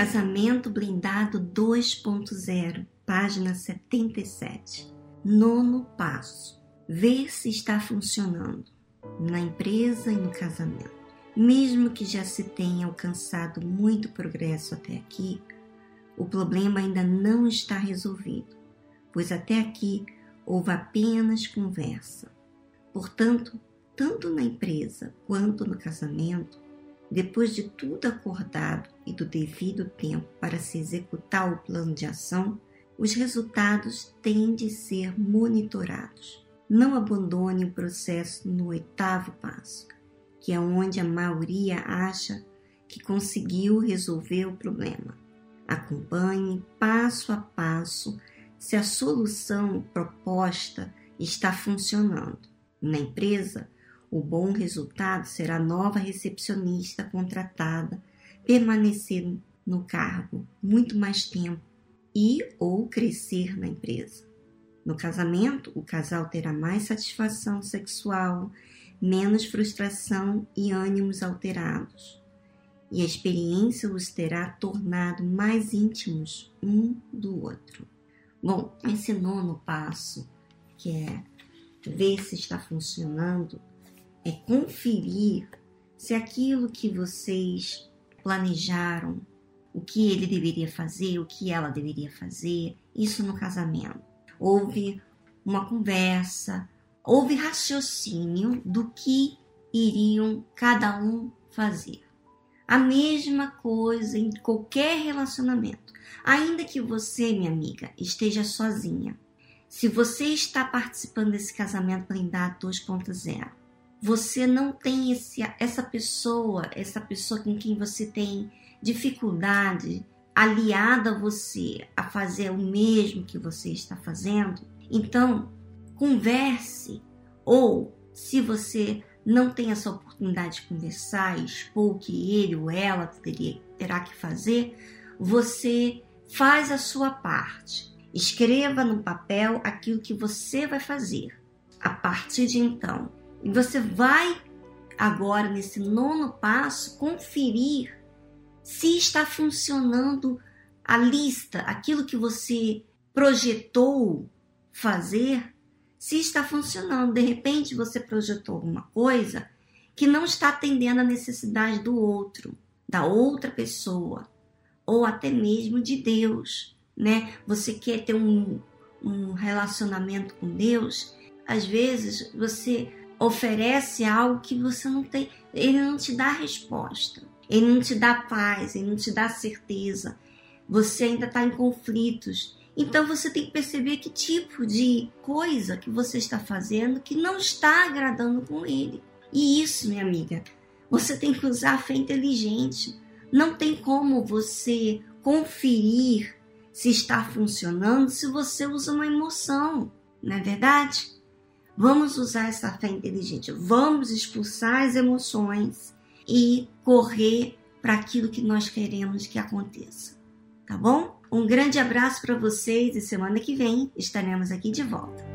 Casamento Blindado 2.0, página 77. Nono passo: ver se está funcionando na empresa e no casamento. Mesmo que já se tenha alcançado muito progresso até aqui, o problema ainda não está resolvido, pois até aqui houve apenas conversa. Portanto, tanto na empresa quanto no casamento, depois de tudo acordado e do devido tempo para se executar o plano de ação, os resultados têm de ser monitorados. Não abandone o processo no oitavo passo, que é onde a maioria acha que conseguiu resolver o problema. Acompanhe passo a passo se a solução proposta está funcionando. Na empresa, o bom resultado será nova recepcionista contratada permanecer no cargo muito mais tempo e ou crescer na empresa. No casamento, o casal terá mais satisfação sexual, menos frustração e ânimos alterados. E a experiência os terá tornado mais íntimos um do outro. Bom, esse nono passo, que é ver se está funcionando, é conferir se aquilo que vocês planejaram, o que ele deveria fazer, o que ela deveria fazer, isso no casamento. Houve uma conversa, houve raciocínio do que iriam cada um fazer. A mesma coisa em qualquer relacionamento. Ainda que você, minha amiga, esteja sozinha, se você está participando desse casamento blindado 2.0, você não tem esse, essa pessoa, essa pessoa com quem você tem dificuldade aliada a você a fazer o mesmo que você está fazendo, então converse ou se você não tem essa oportunidade de conversar expor o que ele ou ela teria, terá que fazer, você faz a sua parte. Escreva no papel aquilo que você vai fazer. A partir de então, e você vai agora, nesse nono passo, conferir se está funcionando a lista, aquilo que você projetou fazer, se está funcionando. De repente você projetou alguma coisa que não está atendendo a necessidade do outro, da outra pessoa, ou até mesmo de Deus, né? Você quer ter um, um relacionamento com Deus, às vezes você oferece algo que você não tem, ele não te dá resposta, ele não te dá paz, ele não te dá certeza. Você ainda está em conflitos. Então você tem que perceber que tipo de coisa que você está fazendo que não está agradando com ele. E isso, minha amiga, você tem que usar a fé inteligente. Não tem como você conferir se está funcionando se você usa uma emoção, não é verdade? Vamos usar essa fé inteligente. Vamos expulsar as emoções e correr para aquilo que nós queremos que aconteça. Tá bom? Um grande abraço para vocês e semana que vem estaremos aqui de volta.